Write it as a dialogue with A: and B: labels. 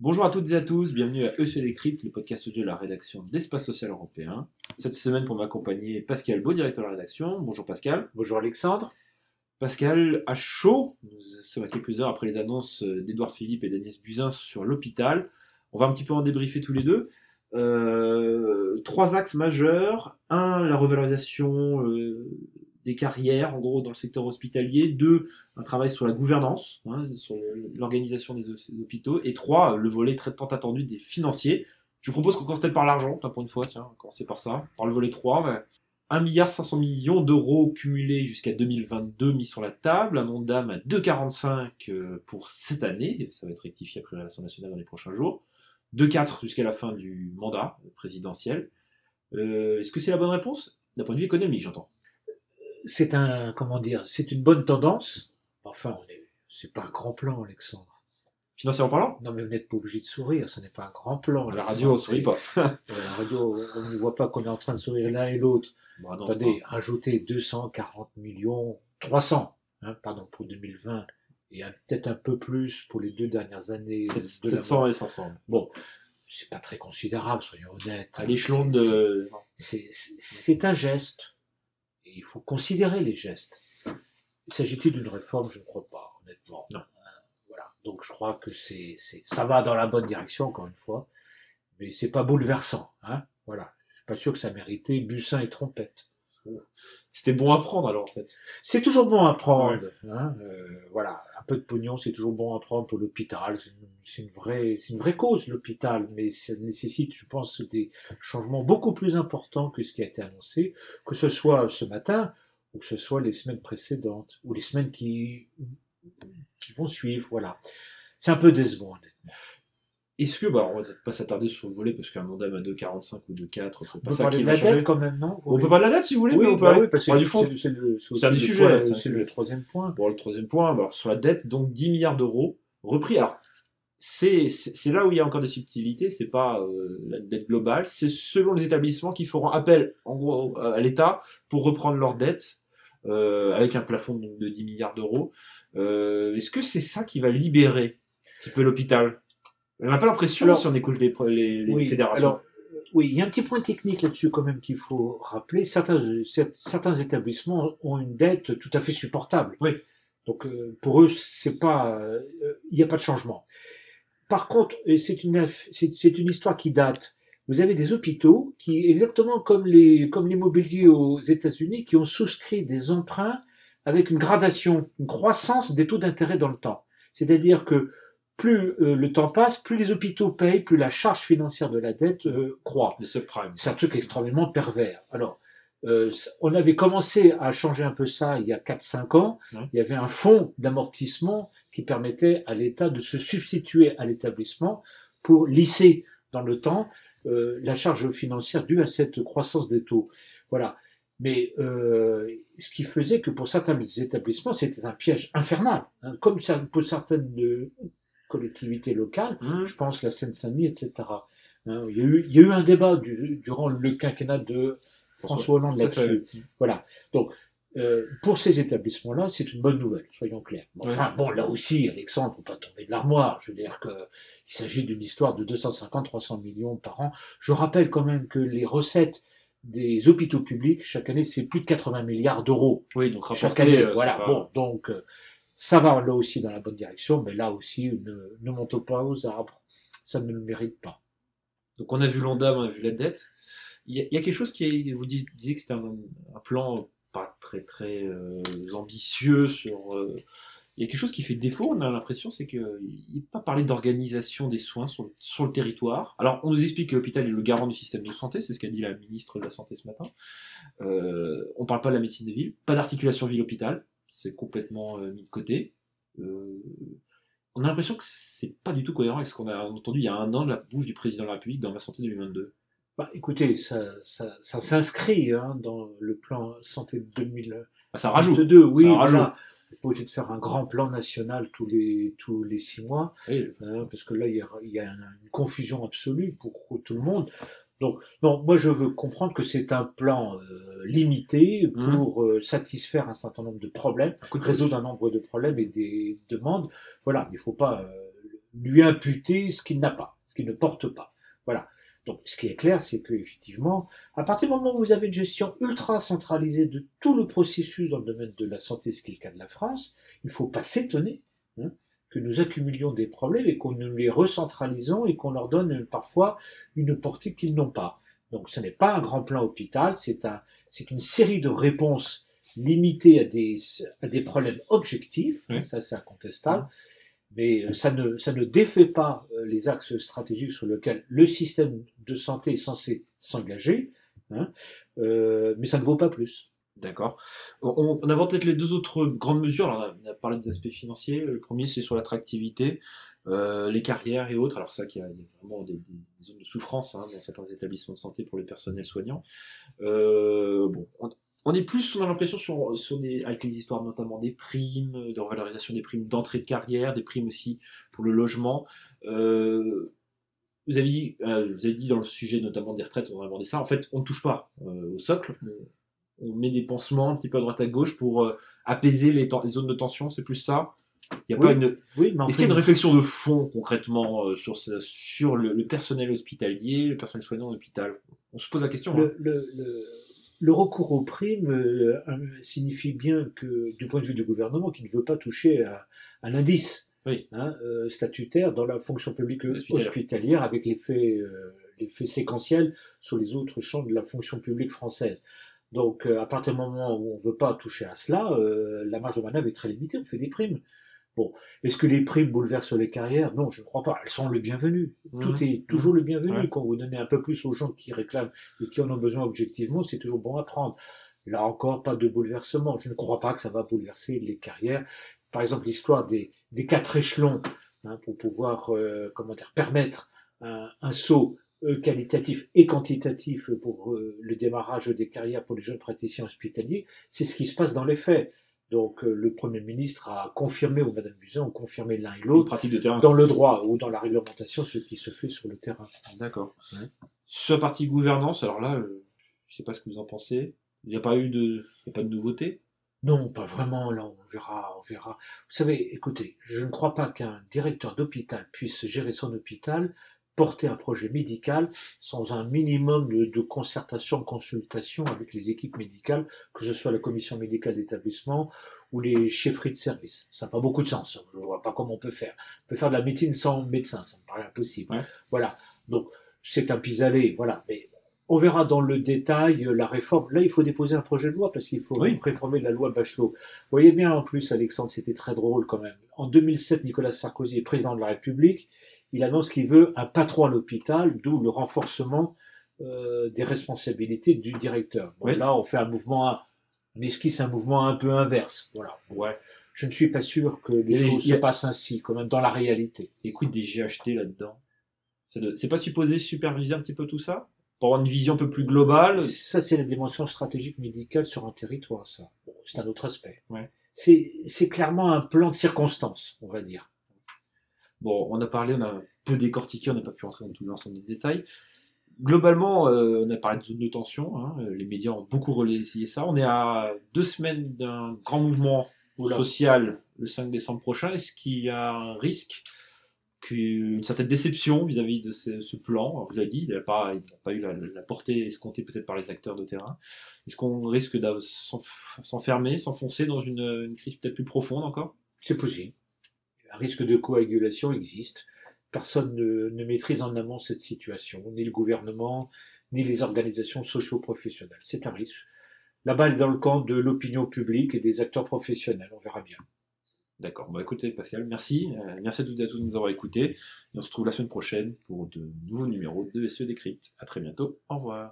A: Bonjour à toutes et à tous, bienvenue à EC Décrypte, le podcast audio de la rédaction d'Espace Social Européen. Cette semaine, pour m'accompagner, Pascal Beau, directeur de la rédaction. Bonjour Pascal.
B: Bonjour Alexandre.
A: Pascal, à chaud, nous sommes à quelques heures après les annonces d'Edouard Philippe et d'Agnès Buzyn sur l'hôpital. On va un petit peu en débriefer tous les deux. Euh, trois axes majeurs. Un, la revalorisation euh, des carrières, en gros, dans le secteur hospitalier. Deux, un travail sur la gouvernance, hein, sur l'organisation des, hôpitaux. Et trois, le volet très tant attendu des financiers. Je propose qu'on commence par l'argent, pour une fois, tiens, on commencer par ça, par le volet 3. 1 milliard 500 millions d'euros cumulés jusqu'à 2022 mis sur la table, un ondam à 2,45 euh, pour cette année, ça va être rectifié après l'Assemblée nationale dans les prochains jours, 2,4 jusqu'à la fin du mandat présidentiel. Euh, Est-ce que c'est la bonne réponse? D'un point de vue économique, j'entends.
B: C'est un, comment dire, c'est une bonne tendance. Enfin, c'est pas un grand plan, Alexandre.
A: Financièrement parlant?
B: Non, mais vous n'êtes pas obligé de sourire, ce n'est pas un grand plan.
A: La radio, on ne sourit pas.
B: à la radio, on ne voit pas qu'on est en train de sourire l'un et l'autre. Bon, Attendez, rajouter 240 millions, 300, hein, pardon, pour 2020, et peut-être un peu plus pour les deux dernières années.
A: 700 et 500.
B: Bon, c'est pas très considérable, soyons honnêtes.
A: À l'échelon de.
B: C'est un geste. Il faut considérer les gestes. S'agit-il d'une réforme? Je ne crois pas, honnêtement.
A: Non.
B: Voilà. Donc je crois que c'est ça va dans la bonne direction, encore une fois. Mais c'est pas bouleversant. Hein voilà. Je suis pas sûr que ça méritait Bussin et trompette.
A: C'était bon à prendre alors en fait.
B: C'est toujours bon à prendre. Ouais. Hein euh, voilà, un peu de pognon, c'est toujours bon à prendre pour l'hôpital. C'est une, vraie, c'est une vraie cause l'hôpital, mais ça nécessite, je pense, des changements beaucoup plus importants que ce qui a été annoncé, que ce soit ce matin ou que ce soit les semaines précédentes ou les semaines qui qui vont suivre. Voilà, c'est un peu décevant honnêtement.
A: Est-ce que, bah, on va pas s'attarder sur le volet parce qu'un mandat à 2,45 ou 2,4, c'est pas ça qui va
B: la
A: changer.
B: dette quand même, non
A: On peut pas de la dette si vous voulez, mais on peut
B: bah oui, parce que
A: du fond.
B: c'est le,
A: sujets,
B: point-
A: c'est sujet.
B: le troisième point.
A: Bon, le troisième point, alors, sur la dette, donc 10 milliards d'euros repris. Alors, c'est là où il y a encore des subtilités, c'est pas euh, la dette globale, c'est selon les établissements qui feront appel, en gros, à l'État pour reprendre leur dette. euh, avec un plafond de 10 milliards d'euros. Euh, Est-ce que c'est ça qui va libérer un petit peu l'hôpital? On n'a pas l'impression si on écoute les, les, les
B: Oui,
A: fédérations.
B: alors, oui, il y a un petit point technique là-dessus quand même qu'il faut rappeler. Certains, cer- certains établissements ont une dette tout à fait supportable.
A: Oui.
B: Donc euh, pour eux, c'est pas, euh, il n'y a pas de changement. Par contre, une, c'est une histoire qui date. Vous avez des hôpitaux qui, exactement comme les, comme l'immobilier aux États-Unis, qui ont souscrit des emprunts avec une gradation, une croissance des taux d'intérêt dans le temps. C'est-à-dire que plus euh, le temps passe, plus les hôpitaux payent, plus la charge financière de la dette euh, croît. C'est un truc extrêmement pervers. Alors, euh, on avait commencé à changer un peu ça il y a 4-5 ans. Il y avait un fonds d'amortissement qui permettait à l'État de se substituer à l'établissement pour lisser dans le temps euh, la charge financière due à cette croissance des taux. Voilà. Mais euh, ce qui faisait que pour certains établissements, c'était un piège infernal. hein, comme ça, pour certaines euh, collectivités locales,
A: Hum,
B: je pense la Seine-Saint-Denis, etc. Hein, il, y a eu, il y a eu un débat du- durant le quinquennat de François Hollande là-dessus. Voilà. Donc, euh, pour ces établissements-là, c'est une bonne nouvelle, soyons clairs. Enfin, bon, là aussi, Alexandre, faut pas tomber de l'armoire. Je veux dire que il s'agit d'une histoire de 250-300 millions par an. Je rappelle quand même que les recettes des hôpitaux publics, chaque année, c'est plus de 80 milliards d'euros.
A: Oui, donc
B: Chaque
A: rapporté,
B: année,
A: euh,
B: voilà.
A: pas-
B: Bon, donc, euh, ça va là aussi dans la bonne direction, mais là aussi, ne, ne montons pas aux arbres. Ça ne le mérite pas.
A: Donc on a vu l'ONDAM, on a vu la dette. Il y a, quelque chose qui est, vous disiez que c'était un, plan pas très très euh, ambitieux sur. euh, il y a quelque chose qui fait défaut, on a l'impression, c'est qu'il n'est pas parlé d'organisation des soins sur, le- sur le territoire. Alors on nous explique que l'hôpital est le garant du système de santé, c'est ce qu'a dit la ministre de la Santé ce matin. Euh, on ne parle pas de la médecine de ville, pas d'articulation ville-hôpital, c'est complètement euh, mis de côté. Euh, on a l'impression que c'est pas du tout cohérent avec ce qu'on a entendu il y a un an de la bouche du président de la République dans Ma Santé 2022.
B: Bah, écoutez, ça, ça, ça s'inscrit hein, dans le plan santé 2022.
A: Ah, ça rajoute.
B: oui,
A: Ça
B: voilà.
A: rajoute.
B: N'est pas obligé de faire un grand plan national tous les, tous les six mois,
A: Oui,
B: hein, parce que là, il y a, il y a une, une confusion absolue pour tout le monde. Donc, non, moi je veux comprendre que c'est un plan euh, limité
A: Mhm.
B: pour euh, satisfaire un certain nombre de problèmes, résoudre un nombre de problèmes et des demandes. Voilà, il ne faut pas euh, lui imputer ce qu'il n'a pas, ce qu'il ne porte pas. Voilà. Donc, ce qui est clair, c'est que effectivement, à partir du moment où vous avez une gestion ultra centralisée de tout le processus dans le domaine de la santé, ce qui est le cas de la France, il ne faut pas s'étonner hein, que nous accumulions des problèmes et qu'on nous les recentralisons et qu'on leur donne parfois une portée qu'ils n'ont pas. Donc, ce n'est pas un grand plan hôpital, c'est un, c'est une série de réponses limitées à des, à des problèmes objectifs, hein,
A: Oui.
B: ça c'est incontestable, mais euh, ça ne, ça ne défait pas euh, les axes stratégiques sur lesquels le système de santé est censé s'engager, hein, euh, mais ça ne vaut pas plus.
A: D'accord. On, aborde peut-être les deux autres grandes mesures. On, a, parlé des aspects financiers. Le premier, c'est sur l'attractivité, euh, les carrières et autres. Alors, ça, il a vraiment des, zones de souffrance hein, dans certains établissements de santé pour le personnel soignant. Euh, on, est plus, on a l'impression, sur, avec les histoires notamment des primes, de revalorisation des primes d'entrée de carrière, des primes aussi pour le logement. Euh, vous avez, dit, dans le sujet notamment des retraites, on a abordé ça. En fait, on ne touche pas au socle. On met des pansements un petit peu à droite à gauche pour euh, apaiser les, zones de tension. C'est plus ça. Il y a
B: Oui,
A: pas une.
B: Oui, mais
A: Est-ce qu'il y a une réflexion de fond concrètement euh, sur, ce- sur le, le personnel hospitalier, le personnel soignant en hôpital? On se pose la question. hein.
B: le, le recours aux primes euh, signifie bien que, du point de vue du gouvernement, qu'il ne veut pas toucher à, à l'indice
A: Oui.
B: hein, euh, statutaire dans la fonction publique
A: Hospitalière.
B: hospitalière, avec l'effet l'effet séquentiel sur les autres champs de la fonction publique française. Donc, euh, à partir du moment où on ne veut pas toucher à cela, euh, la marge de manœuvre est très limitée, on fait des primes. Bon, est-ce que les primes bouleversent les carrières? Non, je ne crois pas. Elles sont le bienvenu.
A: Mhm.
B: Tout est toujours le bienvenu.
A: Ouais.
B: Quand vous donnez un peu plus aux gens qui réclament et qui en ont besoin objectivement, c'est toujours bon à prendre. Là encore, pas de bouleversement. Je ne crois pas que ça va bouleverser les carrières. Par exemple, l'histoire des, des quatre échelons hein, pour pouvoir euh, comment dire, permettre un, un saut qualitatif et quantitatif pour euh, le démarrage des carrières pour les jeunes praticiens hospitaliers, c'est ce qui se passe dans les faits. Donc euh, le Premier ministre a confirmé, ou Madame Buzyn ont confirmé l'un et l'autre, dans le droit ou dans la réglementation, ce qui se fait sur le terrain.
A: D'accord.
B: Ouais.
A: Sur la partie gouvernance, alors là, euh, je sais pas ce que vous en pensez. Il n'y a pas eu de, il y a pas de nouveauté?
B: Non, pas vraiment, là, on verra, on verra. Vous savez, écoutez, je ne crois pas qu'un directeur d'hôpital puisse gérer son hôpital, porter un projet médical sans un minimum de, de concertation, de consultation avec les équipes médicales, que ce soit la commission médicale d'établissement ou les chefferies de service. Ça n'a pas beaucoup de sens. Je ne vois pas comment on peut faire. On peut faire de la médecine sans médecin, ça me paraît impossible.
A: Ouais.
B: Voilà. Donc, c'est un pis-aller, voilà. Mais on verra dans le détail euh, la réforme. Là, il faut déposer un projet de loi parce qu'il faut
A: Oui.
B: réformer la loi Bachelot. Vous voyez bien en plus, Alexandre, c'était très drôle quand même. En 2007, Nicolas Sarkozy est président de la République. Il annonce qu'il veut un patron à l'hôpital, d'où le renforcement euh, des responsabilités du directeur. Bon,
A: Oui.
B: Là, on fait un mouvement, un- on esquisse un mouvement un peu inverse. Voilà.
A: Ouais.
B: Je ne suis pas sûr que les choses se passent ainsi, quand même dans la réalité.
A: Écoute des GHT là-dedans. C'est pas supposé superviser un petit peu tout ça? Pour avoir une vision un peu plus globale?
B: Ça, c'est la dimension stratégique médicale sur un territoire, ça. C'est un autre aspect.
A: Ouais.
B: C'est clairement un plan de circonstance, on va dire.
A: Bon, on a parlé, on a peu décortiqué, on n'a pas pu rentrer dans tout l'ensemble des détails. Globalement, euh, on a parlé de zone de tension, hein, les médias ont beaucoup relayé ça. On est à deux semaines d'un grand mouvement
B: Oula.
A: social le 5 décembre prochain. Est-ce qu'il y a un risque qu'une certaine déception vis-à-vis de ce, ce plan? Alors, Vous avez dit, il n'a pas, pas eu la, la portée escomptée peut-être par les acteurs de terrain. Est-ce qu'on risque de s'enf- s'enfermer, s'enfoncer dans une, une crise peut-être plus profonde encore?
B: C'est possible. Un risque de coagulation existe. Personne ne, maîtrise en amont cette situation, ni le gouvernement, ni les organisations socio-professionnelles. C'est un risque. La balle dans le camp de l'opinion publique et des acteurs professionnels. On verra bien.
A: D'accord. Bon, écoutez, Pascal, merci. Euh, merci à toutes et à tous de nous avoir écoutés. On se retrouve la semaine prochaine pour de nouveaux numéros de SE Décrypte. À très bientôt. Au revoir.